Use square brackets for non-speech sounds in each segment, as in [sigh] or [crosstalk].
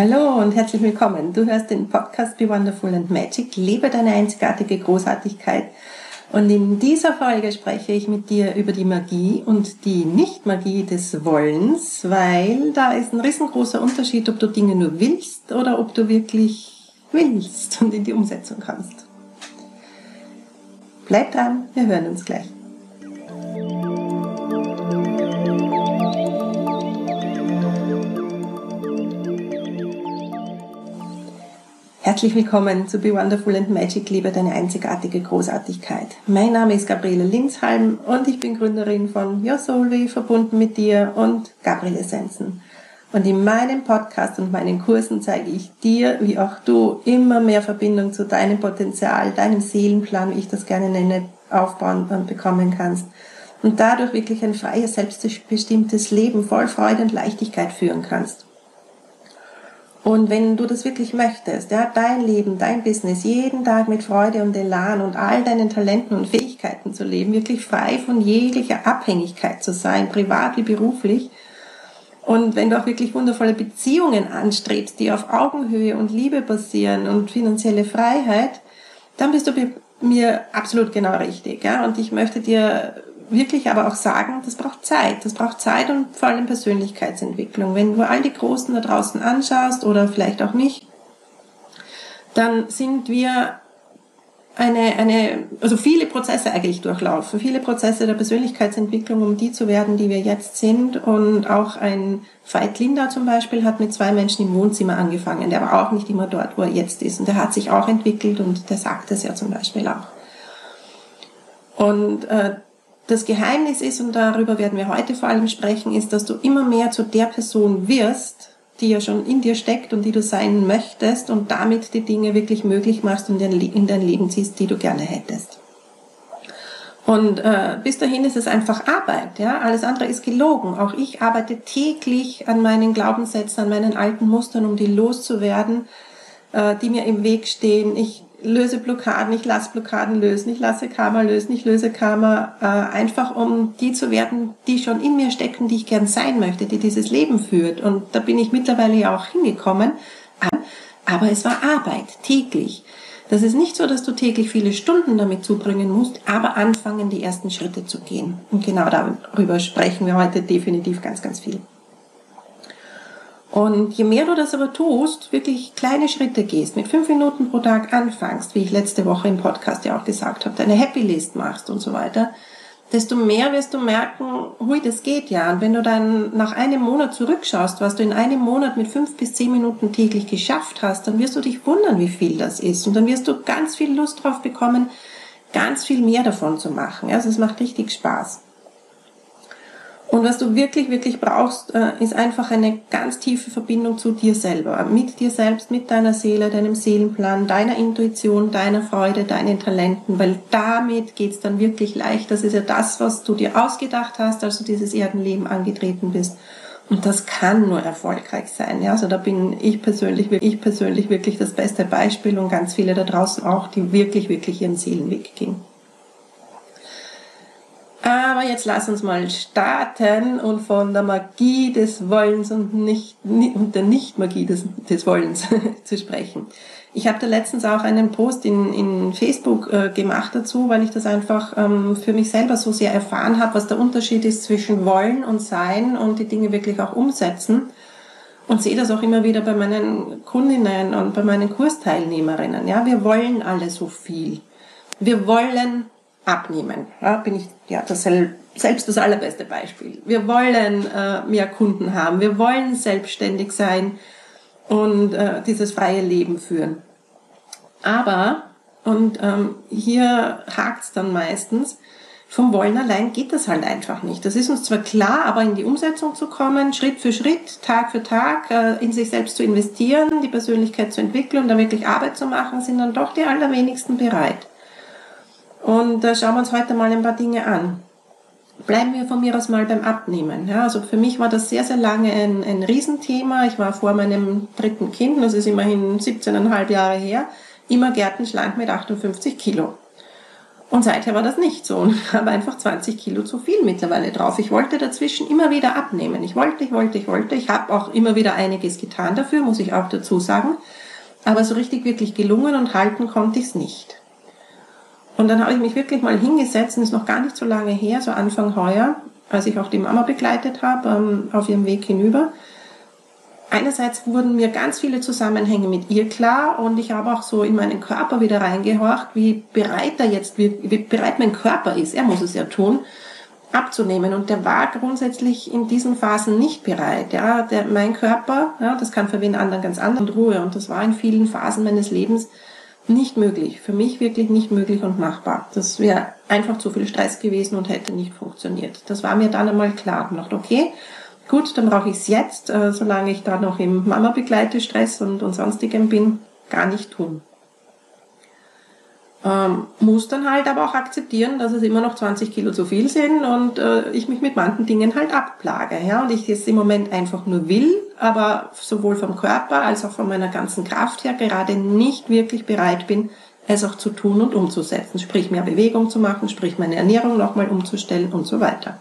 Hallo und herzlich willkommen. Du hörst den Podcast Be Wonderful and Magic. Lebe deine einzigartige Großartigkeit. Und in dieser Folge spreche ich mit dir über die Magie und die Nicht-Magie des Wollens, weil da ist ein riesengroßer Unterschied, ob du Dinge nur willst oder ob du wirklich willst und in die Umsetzung kannst. Bleib dran, wir hören uns gleich. Herzlich willkommen zu Be Wonderful and Magic, liebe deine einzigartige Großartigkeit. Mein Name ist Gabriele Linshalm und ich bin Gründerin von Your Soulway, verbunden mit dir und Gabriele Essenzen. Und in meinem Podcast und meinen Kursen zeige ich dir, wie auch du immer mehr Verbindung zu deinem Potenzial, deinem Seelenplan, wie ich das gerne nenne, aufbauen und bekommen kannst. Und dadurch wirklich ein freies, selbstbestimmtes Leben voll Freude und Leichtigkeit führen kannst. Und wenn du das wirklich möchtest, ja, dein Leben, dein Business, jeden Tag mit Freude und Elan und all deinen Talenten und Fähigkeiten zu leben, wirklich frei von jeglicher Abhängigkeit zu sein, privat wie beruflich, und wenn du auch wirklich wundervolle Beziehungen anstrebst, die auf Augenhöhe und Liebe basieren und finanzielle Freiheit, dann bist du mir absolut genau richtig. Ja? Und ich möchte dir wirklich aber auch sagen, das braucht Zeit. Das braucht Zeit und vor allem Persönlichkeitsentwicklung. Wenn du all die Großen da draußen anschaust oder vielleicht auch mich, dann sind wir eine, eine, also viele Prozesse eigentlich durchlaufen, viele Prozesse der Persönlichkeitsentwicklung, um die zu werden, die wir jetzt sind. Und auch ein Veit Linda zum Beispiel hat mit zwei Menschen im Wohnzimmer angefangen. Der war auch nicht immer dort, wo er jetzt ist. Und der hat sich auch entwickelt und der sagt es ja zum Beispiel auch. Und äh, das Geheimnis ist, und darüber werden wir heute vor allem sprechen, ist, dass du immer mehr zu der Person wirst, die ja schon in dir steckt und die du sein möchtest und damit die Dinge wirklich möglich machst und in dein Leben ziehst, die du gerne hättest. Und äh, bis dahin ist es einfach Arbeit, ja. Alles andere ist gelogen. Auch ich arbeite täglich an meinen Glaubenssätzen, an meinen alten Mustern, um die loszuwerden, äh, die mir im Weg stehen. Ich löse Blockaden, ich lasse Blockaden lösen, ich lasse Karma lösen, ich löse Karma, äh, einfach um die zu werden, die schon in mir stecken, die ich gern sein möchte, die dieses Leben führt. Und da bin ich mittlerweile ja auch hingekommen. Aber es war Arbeit, täglich. Das ist nicht so, dass du täglich viele Stunden damit zubringen musst, aber anfangen, die ersten Schritte zu gehen. Und genau darüber sprechen wir heute definitiv ganz, ganz viel. Und je mehr du das aber tust, wirklich kleine Schritte gehst, mit fünf Minuten pro Tag anfängst, wie ich letzte Woche im Podcast ja auch gesagt habe, deine Happy List machst und so weiter, desto mehr wirst du merken, hui, das geht ja. Und wenn du dann nach einem Monat zurückschaust, was du in einem Monat mit fünf bis zehn Minuten täglich geschafft hast, dann wirst du dich wundern, wie viel das ist. Und dann wirst du ganz viel Lust drauf bekommen, ganz viel mehr davon zu machen. Also es macht richtig Spaß. Und was du wirklich, wirklich brauchst, äh, ist einfach eine ganz tiefe Verbindung zu dir selber, mit dir selbst, mit deiner Seele, deinem Seelenplan, deiner Intuition, deiner Freude, deinen Talenten, weil damit geht's dann wirklich leicht. Das ist ja das, was du dir ausgedacht hast, als du dieses Erdenleben angetreten bist. Und das kann nur erfolgreich sein. Ja, also da bin ich persönlich, ich persönlich wirklich das beste Beispiel und ganz viele da draußen auch, die wirklich, wirklich ihren Seelenweg gehen. Aber jetzt lass uns mal starten und von der Magie des Wollens und, nicht, und der Nicht-Magie des, des Wollens [laughs] zu sprechen. Ich habe da letztens auch einen Post in, in Facebook äh, gemacht dazu, weil ich das einfach ähm, für mich selber so sehr erfahren habe, was der Unterschied ist zwischen Wollen und Sein und die Dinge wirklich auch umsetzen. Und sehe das auch immer wieder bei meinen Kundinnen und bei meinen Kursteilnehmerinnen. Ja, wir wollen alle so viel. Wir wollen abnehmen. Ja, bin ich ja das selbst das allerbeste Beispiel. Wir wollen äh, mehr Kunden haben, wir wollen selbstständig sein und äh, dieses freie Leben führen. Aber und ähm, hier hakt's dann meistens. Vom Wollen allein geht das halt einfach nicht. Das ist uns zwar klar, aber in die Umsetzung zu kommen, Schritt für Schritt, Tag für Tag, äh, in sich selbst zu investieren, die Persönlichkeit zu entwickeln, da wirklich Arbeit zu machen, sind dann doch die allerwenigsten bereit. Und da schauen wir uns heute mal ein paar Dinge an. Bleiben wir von mir aus mal beim Abnehmen. Ja, also für mich war das sehr, sehr lange ein, ein Riesenthema. Ich war vor meinem dritten Kind, das ist immerhin 17,5 Jahre her, immer gärtenschlank mit 58 Kilo. Und seither war das nicht so. Und ich habe einfach 20 Kilo zu viel mittlerweile drauf. Ich wollte dazwischen immer wieder abnehmen. Ich wollte, ich wollte, ich wollte. Ich habe auch immer wieder einiges getan dafür, muss ich auch dazu sagen. Aber so richtig wirklich gelungen und halten konnte ich es nicht. Und dann habe ich mich wirklich mal hingesetzt, und ist noch gar nicht so lange her, so Anfang heuer, als ich auch die Mama begleitet habe, ähm, auf ihrem Weg hinüber einerseits wurden mir ganz viele Zusammenhänge mit ihr klar und ich habe auch so in meinen Körper wieder reingehorcht, wie bereit er jetzt, wie, bereit mein Körper ist, er muss es ja tun, abzunehmen. Und der war grundsätzlich in diesen Phasen nicht bereit. Ja, der, mein Körper, ja, das kann für wen anderen ganz anders Ruhe. Und das war in vielen Phasen meines Lebens nicht möglich. Für mich wirklich nicht möglich und machbar. Das wäre einfach zu viel Stress gewesen und hätte nicht funktioniert. Das war mir dann einmal klar. Dachte, okay, gut, dann brauche ich es jetzt, äh, solange ich da noch im Mama-Begleite-Stress und, und sonstigem bin, gar nicht tun. Ähm, muss dann halt aber auch akzeptieren, dass es immer noch 20 Kilo zu viel sind und äh, ich mich mit manchen Dingen halt abplage. Ja? Und ich es im Moment einfach nur will, aber sowohl vom Körper als auch von meiner ganzen Kraft her gerade nicht wirklich bereit bin, es auch zu tun und umzusetzen. Sprich, mehr Bewegung zu machen, sprich, meine Ernährung nochmal umzustellen und so weiter.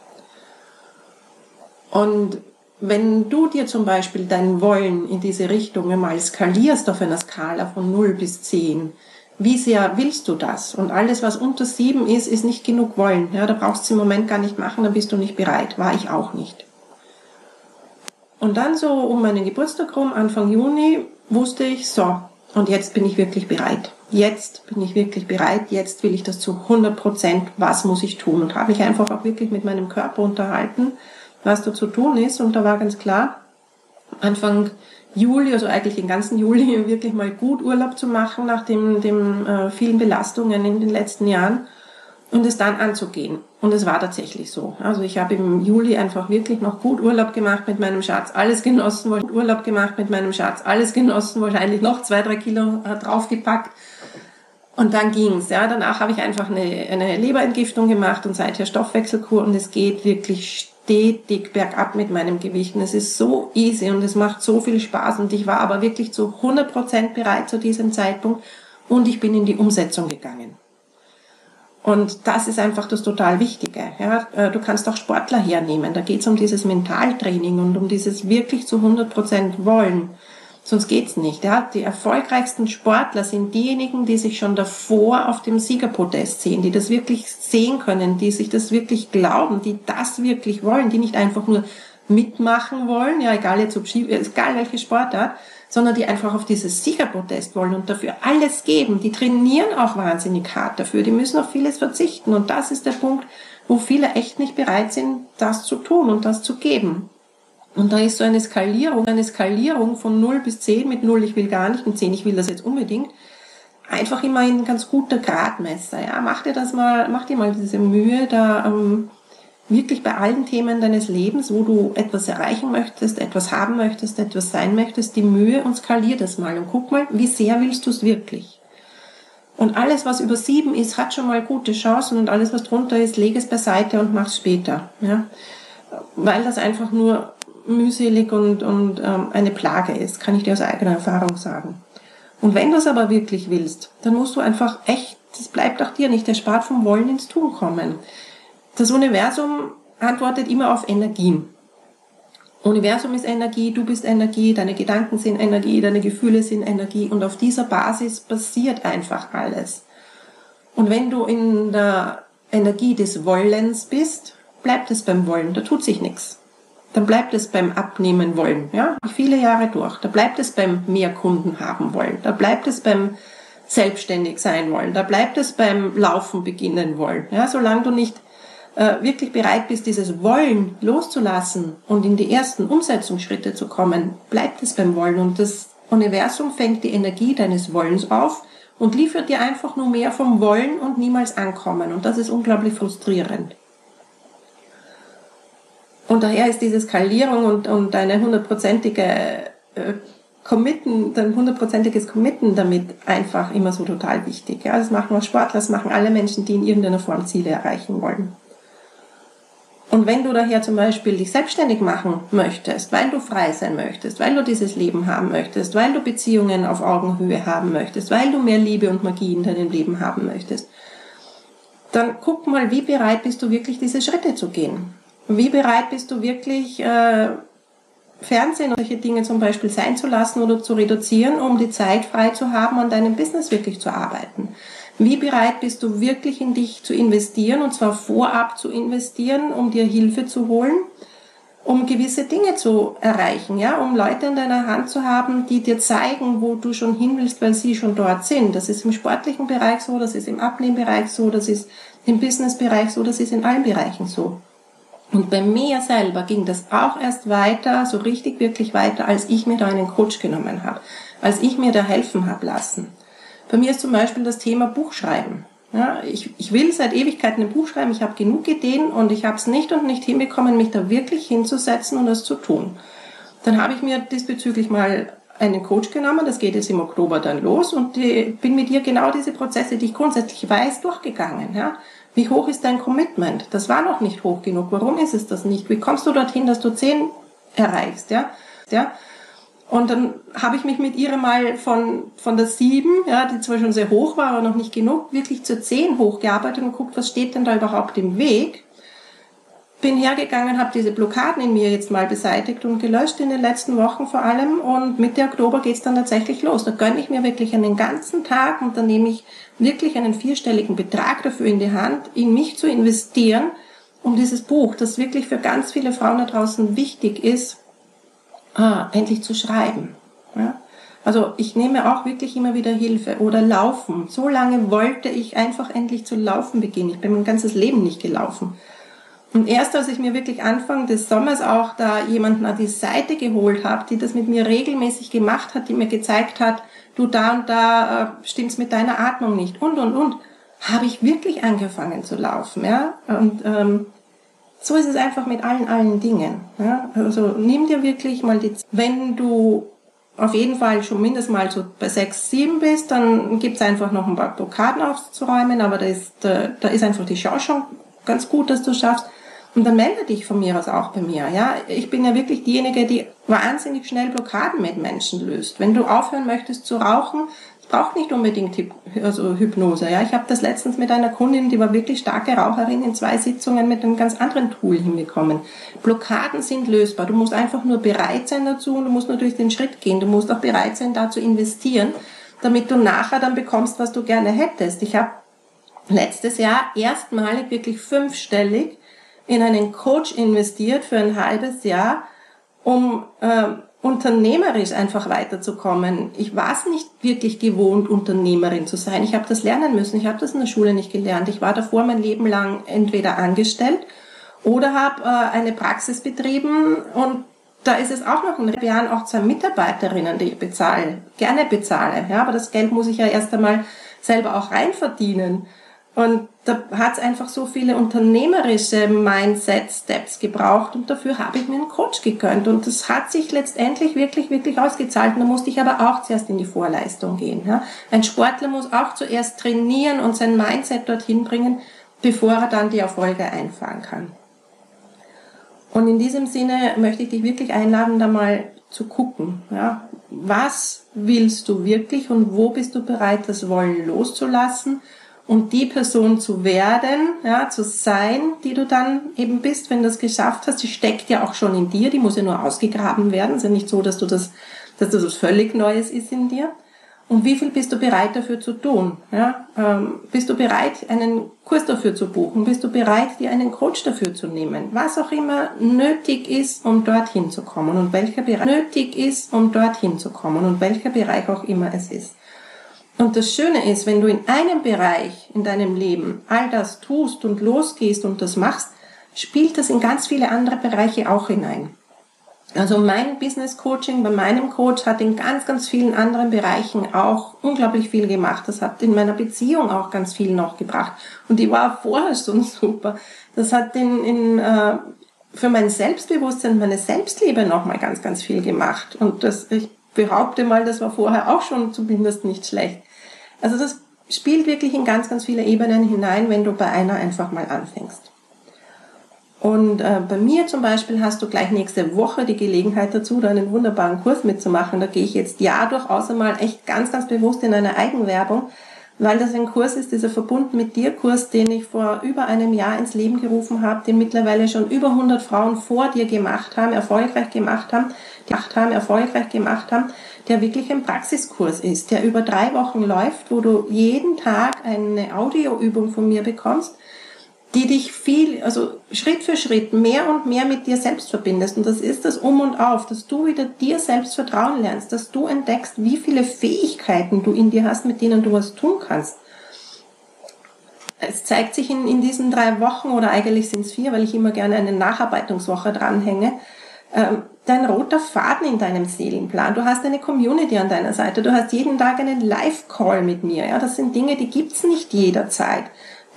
Und wenn du dir zum Beispiel dein Wollen in diese Richtung einmal skalierst auf einer Skala von 0 bis 10, wie sehr willst du das? Und alles, was unter 7 ist, ist nicht genug Wollen. Ja, da brauchst du es im Moment gar nicht machen, dann bist du nicht bereit. War ich auch nicht. Und dann so um meinen Geburtstag rum, Anfang Juni, wusste ich, so, und jetzt bin ich wirklich bereit. Jetzt bin ich wirklich bereit, jetzt will ich das zu 100 Prozent, was muss ich tun? Und habe ich einfach auch wirklich mit meinem Körper unterhalten was da zu tun ist. Und da war ganz klar, Anfang Juli, also eigentlich den ganzen Juli, [laughs] wirklich mal gut Urlaub zu machen nach den dem, äh, vielen Belastungen in den letzten Jahren und es dann anzugehen. Und es war tatsächlich so. Also ich habe im Juli einfach wirklich noch gut Urlaub gemacht mit meinem Schatz, alles genossen, Urlaub gemacht mit meinem Schatz, alles genossen, wahrscheinlich noch zwei, drei Kilo äh, draufgepackt. Und dann ging's. Ja, danach habe ich einfach eine, eine Leberentgiftung gemacht und seither Stoffwechselkur und es geht wirklich stetig bergab mit meinem Gewicht. Und es ist so easy und es macht so viel Spaß. Und ich war aber wirklich zu 100% bereit zu diesem Zeitpunkt und ich bin in die Umsetzung gegangen. Und das ist einfach das total Wichtige. Ja, äh, du kannst auch Sportler hernehmen. Da geht es um dieses Mentaltraining und um dieses wirklich zu 100% Wollen. Sonst geht's nicht. Ja? Die erfolgreichsten Sportler sind diejenigen, die sich schon davor auf dem Siegerpodest sehen, die das wirklich sehen können, die sich das wirklich glauben, die das wirklich wollen, die nicht einfach nur mitmachen wollen, ja, egal jetzt ob Ski, egal welche Sportart, sondern die einfach auf dieses Siegerpodest wollen und dafür alles geben. Die trainieren auch wahnsinnig hart dafür, die müssen auf vieles verzichten und das ist der Punkt, wo viele echt nicht bereit sind, das zu tun und das zu geben. Und da ist so eine Skalierung, eine Skalierung von 0 bis 10 mit 0, ich will gar nicht, und 10, ich will das jetzt unbedingt, einfach immer ein ganz guter Gradmesser. Ja, mach dir das mal, mach dir mal diese Mühe, da ähm, wirklich bei allen Themen deines Lebens, wo du etwas erreichen möchtest, etwas haben möchtest, etwas sein möchtest, die Mühe und skalier das mal und guck mal, wie sehr willst du es wirklich. Und alles, was über sieben ist, hat schon mal gute Chancen und alles, was drunter ist, leg es beiseite und mach's später. Ja? Weil das einfach nur mühselig und, und ähm, eine Plage ist, kann ich dir aus eigener Erfahrung sagen. Und wenn du es aber wirklich willst, dann musst du einfach echt, das bleibt auch dir nicht erspart vom Wollen ins Tun kommen. Das Universum antwortet immer auf Energien. Universum ist Energie, du bist Energie, deine Gedanken sind Energie, deine Gefühle sind Energie und auf dieser Basis passiert einfach alles. Und wenn du in der Energie des Wollens bist, bleibt es beim Wollen, da tut sich nichts dann bleibt es beim Abnehmen wollen, ja, viele Jahre durch. Da bleibt es beim mehr Kunden haben wollen. Da bleibt es beim selbstständig sein wollen. Da bleibt es beim Laufen beginnen wollen. Ja, solange du nicht äh, wirklich bereit bist, dieses Wollen loszulassen und in die ersten Umsetzungsschritte zu kommen, bleibt es beim Wollen. Und das Universum fängt die Energie deines Wollens auf und liefert dir einfach nur mehr vom Wollen und niemals ankommen. Und das ist unglaublich frustrierend. Und daher ist diese Skalierung und, und eine hundertprozentige äh, Committen, dein hundertprozentiges Committen damit einfach immer so total wichtig. Ja, das machen auch Sportler, das machen alle Menschen, die in irgendeiner Form Ziele erreichen wollen. Und wenn du daher zum Beispiel dich selbstständig machen möchtest, weil du frei sein möchtest, weil du dieses Leben haben möchtest, weil du Beziehungen auf Augenhöhe haben möchtest, weil du mehr Liebe und Magie in deinem Leben haben möchtest, dann guck mal, wie bereit bist du wirklich, diese Schritte zu gehen? Wie bereit bist du wirklich, äh, Fernsehen und solche Dinge zum Beispiel sein zu lassen oder zu reduzieren, um die Zeit frei zu haben, an deinem Business wirklich zu arbeiten? Wie bereit bist du wirklich in dich zu investieren und zwar vorab zu investieren, um dir Hilfe zu holen, um gewisse Dinge zu erreichen, ja, um Leute in deiner Hand zu haben, die dir zeigen, wo du schon hin willst, weil sie schon dort sind. Das ist im sportlichen Bereich so, das ist im Abnehmbereich so, das ist im Businessbereich so, das ist in allen Bereichen so. Und bei mir selber ging das auch erst weiter, so richtig wirklich weiter, als ich mir da einen Coach genommen habe, als ich mir da helfen habe lassen. Bei mir ist zum Beispiel das Thema Buchschreiben. Ja, ich, ich will seit Ewigkeiten ein Buch schreiben, ich habe genug Ideen und ich habe es nicht und nicht hinbekommen, mich da wirklich hinzusetzen und das zu tun. Dann habe ich mir diesbezüglich mal einen Coach genommen, das geht jetzt im Oktober dann los und die, bin mit ihr genau diese Prozesse, die ich grundsätzlich weiß, durchgegangen. Ja. Wie hoch ist dein Commitment? Das war noch nicht hoch genug. Warum ist es das nicht? Wie kommst du dorthin, dass du zehn erreichst? Ja, ja. Und dann habe ich mich mit ihr mal von, von der sieben, ja, die zwar schon sehr hoch war, aber noch nicht genug, wirklich zur zehn hochgearbeitet und guckt, was steht denn da überhaupt im Weg bin hergegangen, habe diese Blockaden in mir jetzt mal beseitigt und gelöscht in den letzten Wochen vor allem. Und Mitte Oktober geht's dann tatsächlich los. Da gönne ich mir wirklich einen ganzen Tag und dann nehme ich wirklich einen vierstelligen Betrag dafür in die Hand, in mich zu investieren, um dieses Buch, das wirklich für ganz viele Frauen da draußen wichtig ist, ah, endlich zu schreiben. Ja? Also ich nehme auch wirklich immer wieder Hilfe oder Laufen. So lange wollte ich einfach endlich zu laufen beginnen. Ich bin mein ganzes Leben nicht gelaufen. Und erst als ich mir wirklich Anfang des Sommers auch da jemanden an die Seite geholt habe, die das mit mir regelmäßig gemacht hat, die mir gezeigt hat, du da und da äh, stimmt's mit deiner Atmung nicht und und und, habe ich wirklich angefangen zu laufen, ja. Und ähm, so ist es einfach mit allen allen Dingen. Ja? Also nimm dir wirklich mal die, wenn du auf jeden Fall schon mindestens mal so bei sechs, sieben bist, dann gibt's einfach noch ein paar Blockaden aufzuräumen, aber da ist, da, ist einfach die Chance schon ganz gut, dass du schaffst. Und dann melde dich von mir aus auch bei mir. Ja, ich bin ja wirklich diejenige, die wahnsinnig schnell Blockaden mit Menschen löst. Wenn du aufhören möchtest zu rauchen, braucht nicht unbedingt also Hypnose. Ja, ich habe das letztens mit einer Kundin, die war wirklich starke Raucherin, in zwei Sitzungen mit einem ganz anderen Tool hinbekommen. Blockaden sind lösbar. Du musst einfach nur bereit sein dazu und du musst natürlich den Schritt gehen. Du musst auch bereit sein, da zu investieren, damit du nachher dann bekommst, was du gerne hättest. Ich habe letztes Jahr erstmalig wirklich fünfstellig in einen Coach investiert für ein halbes Jahr, um äh, unternehmerisch einfach weiterzukommen. Ich war es nicht wirklich gewohnt, Unternehmerin zu sein. Ich habe das lernen müssen. Ich habe das in der Schule nicht gelernt. Ich war davor mein Leben lang entweder angestellt oder habe äh, eine Praxis betrieben und da ist es auch noch in Jahren auch zwei Mitarbeiterinnen, die ich bezahle, gerne bezahle. Ja, aber das Geld muss ich ja erst einmal selber auch reinverdienen. Und da hat es einfach so viele unternehmerische Mindset-Steps gebraucht und dafür habe ich mir einen Coach gegönnt. Und das hat sich letztendlich wirklich, wirklich ausgezahlt. Und da musste ich aber auch zuerst in die Vorleistung gehen. Ja. Ein Sportler muss auch zuerst trainieren und sein Mindset dorthin bringen, bevor er dann die Erfolge einfahren kann. Und in diesem Sinne möchte ich dich wirklich einladen, da mal zu gucken. Ja. Was willst du wirklich und wo bist du bereit, das Wollen loszulassen? Und die Person zu werden, ja, zu sein, die du dann eben bist, wenn du das geschafft hast. Die steckt ja auch schon in dir, die muss ja nur ausgegraben werden. Es ist ja nicht so, dass du das, dass das was völlig Neues ist in dir. Und wie viel bist du bereit dafür zu tun? Ja, ähm, bist du bereit, einen Kurs dafür zu buchen? Bist du bereit, dir einen Coach dafür zu nehmen? Was auch immer nötig ist, um dorthin zu kommen und welcher Bereich nötig ist, um dorthin zu kommen und welcher Bereich auch immer es ist. Und das Schöne ist, wenn du in einem Bereich in deinem Leben all das tust und losgehst und das machst, spielt das in ganz viele andere Bereiche auch hinein. Also mein Business Coaching bei meinem Coach hat in ganz, ganz vielen anderen Bereichen auch unglaublich viel gemacht. Das hat in meiner Beziehung auch ganz viel noch gebracht. Und die war vorher schon super. Das hat in, in, äh, für mein Selbstbewusstsein, meine Selbstliebe nochmal ganz, ganz viel gemacht. Und das, ich behaupte mal, das war vorher auch schon zumindest nicht schlecht. Also das spielt wirklich in ganz, ganz viele Ebenen hinein, wenn du bei einer einfach mal anfängst. Und äh, bei mir zum Beispiel hast du gleich nächste Woche die Gelegenheit dazu, da einen wunderbaren Kurs mitzumachen. Da gehe ich jetzt ja durchaus einmal echt ganz, ganz bewusst in eine Eigenwerbung, weil das ein Kurs ist, dieser Verbunden mit dir Kurs, den ich vor über einem Jahr ins Leben gerufen habe, den mittlerweile schon über 100 Frauen vor dir gemacht haben, erfolgreich gemacht haben, gemacht haben, erfolgreich gemacht haben, der wirklich ein Praxiskurs ist, der über drei Wochen läuft, wo du jeden Tag eine Audioübung von mir bekommst, die dich viel, also Schritt für Schritt mehr und mehr mit dir selbst verbindest. Und das ist das Um und Auf, dass du wieder dir selbst vertrauen lernst, dass du entdeckst, wie viele Fähigkeiten du in dir hast, mit denen du was tun kannst. Es zeigt sich in, in diesen drei Wochen, oder eigentlich sind es vier, weil ich immer gerne eine Nacharbeitungswoche dranhänge, ähm, dein roter Faden in deinem Seelenplan. Du hast eine Community an deiner Seite. Du hast jeden Tag einen Live-Call mit mir. Ja, das sind Dinge, die gibt's nicht jederzeit.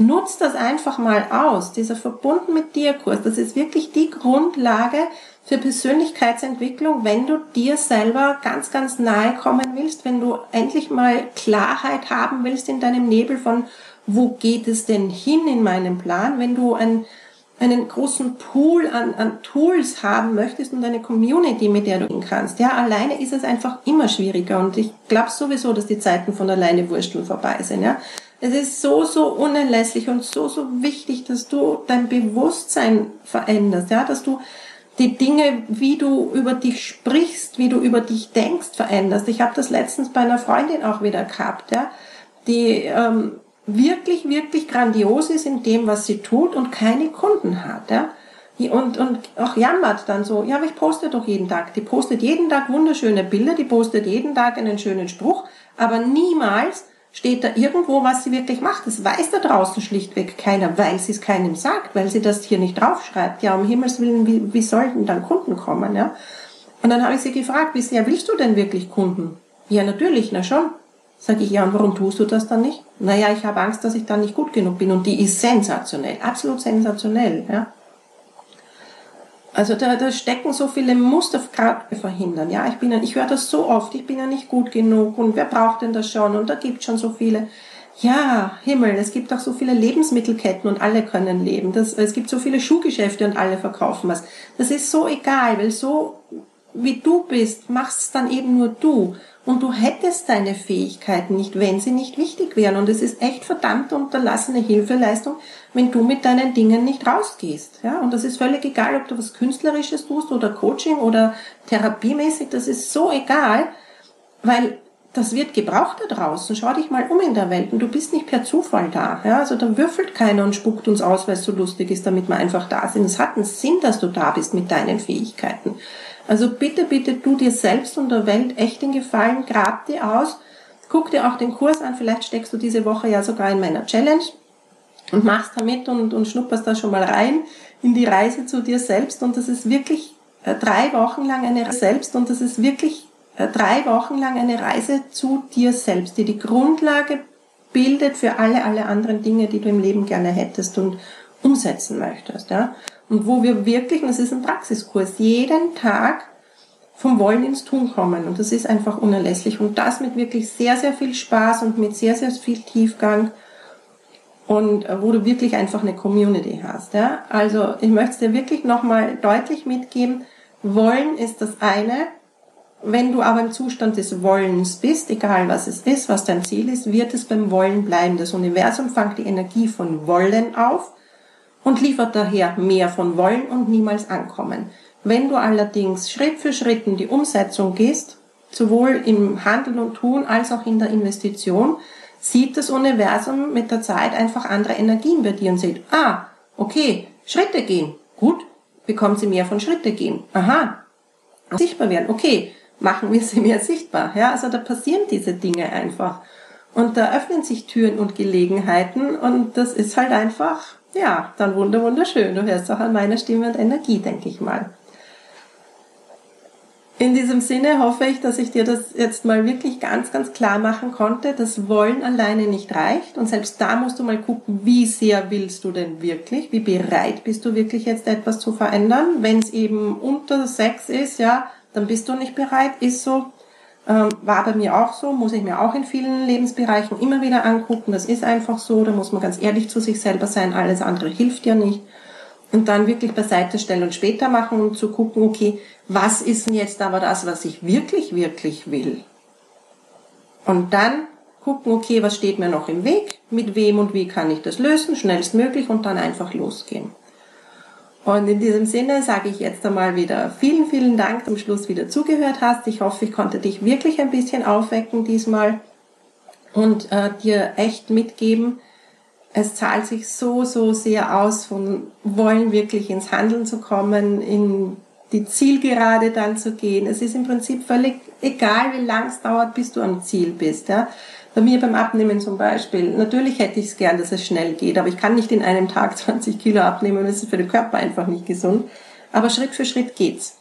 Nutz das einfach mal aus. Dieser Verbunden mit dir Kurs, das ist wirklich die Grundlage für Persönlichkeitsentwicklung, wenn du dir selber ganz, ganz nahe kommen willst, wenn du endlich mal Klarheit haben willst in deinem Nebel von, wo geht es denn hin in meinem Plan, wenn du ein einen großen Pool an, an Tools haben möchtest und eine Community, mit der du gehen kannst. Ja, alleine ist es einfach immer schwieriger und ich glaube sowieso, dass die Zeiten von alleine Wursteln vorbei sind. Ja, es ist so, so unerlässlich und so, so wichtig, dass du dein Bewusstsein veränderst. Ja, dass du die Dinge, wie du über dich sprichst, wie du über dich denkst, veränderst. Ich habe das letztens bei einer Freundin auch wieder gehabt, ja, die ähm, wirklich, wirklich grandios ist in dem, was sie tut und keine Kunden hat. Ja? Und, und auch jammert dann so, ja, aber ich poste doch jeden Tag. Die postet jeden Tag wunderschöne Bilder, die postet jeden Tag einen schönen Spruch, aber niemals steht da irgendwo, was sie wirklich macht. Das weiß da draußen schlichtweg keiner, weil sie es keinem sagt, weil sie das hier nicht draufschreibt. Ja, um Himmels Willen, wie, wie sollten dann Kunden kommen? Ja? Und dann habe ich sie gefragt, wie sehr willst du denn wirklich Kunden? Ja, natürlich, na schon. Sag ich, ja, und warum tust du das dann nicht? Naja, ich habe Angst, dass ich dann nicht gut genug bin. Und die ist sensationell, absolut sensationell. Ja? Also da, da stecken so viele Muster gerade verhindern. Ja, ich bin, ich höre das so oft. Ich bin ja nicht gut genug und wer braucht denn das schon? Und da gibt schon so viele. Ja, Himmel, es gibt auch so viele Lebensmittelketten und alle können leben. Das, es gibt so viele Schuhgeschäfte und alle verkaufen was. Das ist so egal, weil so wie du bist, machst es dann eben nur du. Und du hättest deine Fähigkeiten nicht, wenn sie nicht wichtig wären. Und es ist echt verdammt unterlassene Hilfeleistung, wenn du mit deinen Dingen nicht rausgehst. Ja, und das ist völlig egal, ob du was Künstlerisches tust oder Coaching oder therapiemäßig. Das ist so egal, weil das wird gebraucht da draußen. Schau dich mal um in der Welt und du bist nicht per Zufall da. Ja, also da würfelt keiner und spuckt uns aus, weil es so lustig ist, damit wir einfach da sind. Es hat einen Sinn, dass du da bist mit deinen Fähigkeiten. Also bitte, bitte tu dir selbst und der Welt echt den Gefallen, grab dir aus, guck dir auch den Kurs an, vielleicht steckst du diese Woche ja sogar in meiner Challenge und machst da mit und, und schnupperst da schon mal rein in die Reise zu dir selbst und das ist wirklich äh, drei Wochen lang eine Reise selbst und das ist wirklich äh, drei Wochen lang eine Reise zu dir selbst, die die Grundlage bildet für alle, alle anderen Dinge, die du im Leben gerne hättest und umsetzen möchtest. Ja? Und wo wir wirklich, und das ist ein Praxiskurs, jeden Tag vom Wollen ins Tun kommen. Und das ist einfach unerlässlich. Und das mit wirklich sehr, sehr viel Spaß und mit sehr, sehr viel Tiefgang. Und äh, wo du wirklich einfach eine Community hast. Ja? Also ich möchte es dir wirklich nochmal deutlich mitgeben. Wollen ist das eine. Wenn du aber im Zustand des Wollens bist, egal was es ist, was dein Ziel ist, wird es beim Wollen bleiben. Das Universum fängt die Energie von Wollen auf und liefert daher mehr von Wollen und niemals Ankommen. Wenn du allerdings Schritt für Schritt in die Umsetzung gehst, sowohl im Handeln und Tun als auch in der Investition, sieht das Universum mit der Zeit einfach andere Energien bei dir und sieht, ah, okay, Schritte gehen, gut, bekommt sie mehr von Schritte gehen, aha, sichtbar werden, okay, machen wir sie mehr sichtbar, ja, also da passieren diese Dinge einfach. Und da öffnen sich Türen und Gelegenheiten und das ist halt einfach ja, dann wunder, wunderschön. Du hörst auch an meiner Stimme und Energie, denke ich mal. In diesem Sinne hoffe ich, dass ich dir das jetzt mal wirklich ganz, ganz klar machen konnte. Das Wollen alleine nicht reicht. Und selbst da musst du mal gucken, wie sehr willst du denn wirklich? Wie bereit bist du wirklich jetzt etwas zu verändern? Wenn es eben unter sechs ist, ja, dann bist du nicht bereit. Ist so. Ähm, war bei mir auch so, muss ich mir auch in vielen Lebensbereichen immer wieder angucken. Das ist einfach so, da muss man ganz ehrlich zu sich selber sein, alles andere hilft ja nicht. Und dann wirklich beiseite stellen und später machen und zu gucken, okay, was ist denn jetzt aber das, was ich wirklich, wirklich will? Und dann gucken, okay, was steht mir noch im Weg, mit wem und wie kann ich das lösen, schnellstmöglich und dann einfach losgehen. Und in diesem Sinne sage ich jetzt einmal wieder vielen, vielen Dank, zum Schluss wieder zugehört hast. Ich hoffe, ich konnte dich wirklich ein bisschen aufwecken diesmal und äh, dir echt mitgeben, es zahlt sich so, so sehr aus, von wollen wirklich ins Handeln zu kommen, in die Zielgerade dann zu gehen. Es ist im Prinzip völlig egal, wie lang es dauert, bis du am Ziel bist. Ja? Bei mir beim Abnehmen zum Beispiel. Natürlich hätte ich es gern, dass es schnell geht, aber ich kann nicht in einem Tag [laughs] 20 Kilo abnehmen. Das ist für den Körper einfach nicht gesund. Aber Schritt für Schritt geht's.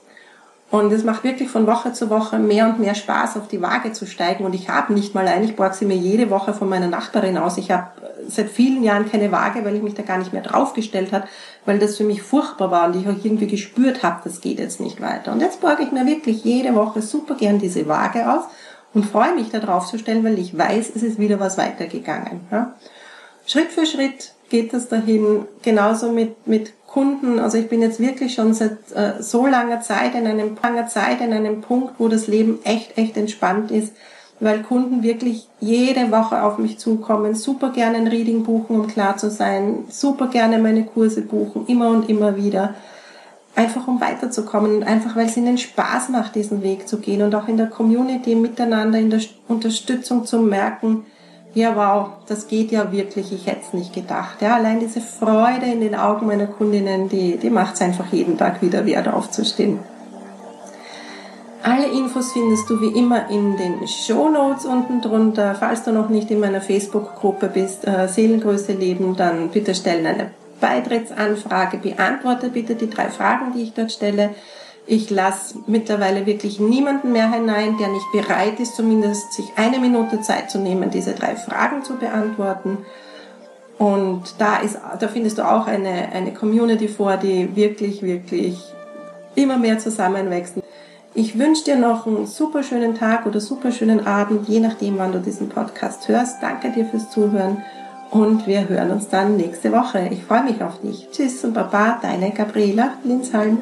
Und es macht wirklich von Woche zu Woche mehr und mehr Spaß, auf die Waage zu steigen. Und ich habe nicht mal ein, ich borge sie mir jede Woche von meiner Nachbarin aus. Ich habe seit vielen Jahren keine Waage, weil ich mich da gar nicht mehr draufgestellt habe, weil das für mich furchtbar war und ich auch irgendwie gespürt habe, das geht jetzt nicht weiter. Und jetzt borge ich mir wirklich jede Woche super gern diese Waage aus und freue mich da drauf zu stellen, weil ich weiß, es ist wieder was weitergegangen. Schritt für Schritt geht es dahin, genauso mit, mit Kunden, also ich bin jetzt wirklich schon seit äh, so langer Zeit in einem langer Zeit in einem Punkt, wo das Leben echt echt entspannt ist, weil Kunden wirklich jede Woche auf mich zukommen, super gerne ein Reading buchen, um klar zu sein, super gerne meine Kurse buchen, immer und immer wieder, einfach um weiterzukommen und einfach weil es ihnen Spaß macht, diesen Weg zu gehen und auch in der Community miteinander in der Unterstützung zu merken, ja wow, das geht ja wirklich, ich hätte es nicht gedacht. Ja, allein diese Freude in den Augen meiner Kundinnen, die, die macht es einfach jeden Tag wieder wert aufzustehen. Alle Infos findest du wie immer in den Show Notes unten drunter. Falls du noch nicht in meiner Facebook-Gruppe bist, äh, Seelengröße Leben, dann bitte stellen eine Beitrittsanfrage, beantworte bitte die drei Fragen, die ich dort stelle. Ich lasse mittlerweile wirklich niemanden mehr hinein, der nicht bereit ist, zumindest sich eine Minute Zeit zu nehmen, diese drei Fragen zu beantworten. Und da ist, da findest du auch eine, eine Community vor, die wirklich, wirklich immer mehr zusammenwächst. Ich wünsche dir noch einen super schönen Tag oder super schönen Abend, je nachdem, wann du diesen Podcast hörst. Danke dir fürs Zuhören und wir hören uns dann nächste Woche. Ich freue mich auf dich. Tschüss und Baba, deine Gabriela Linshalm.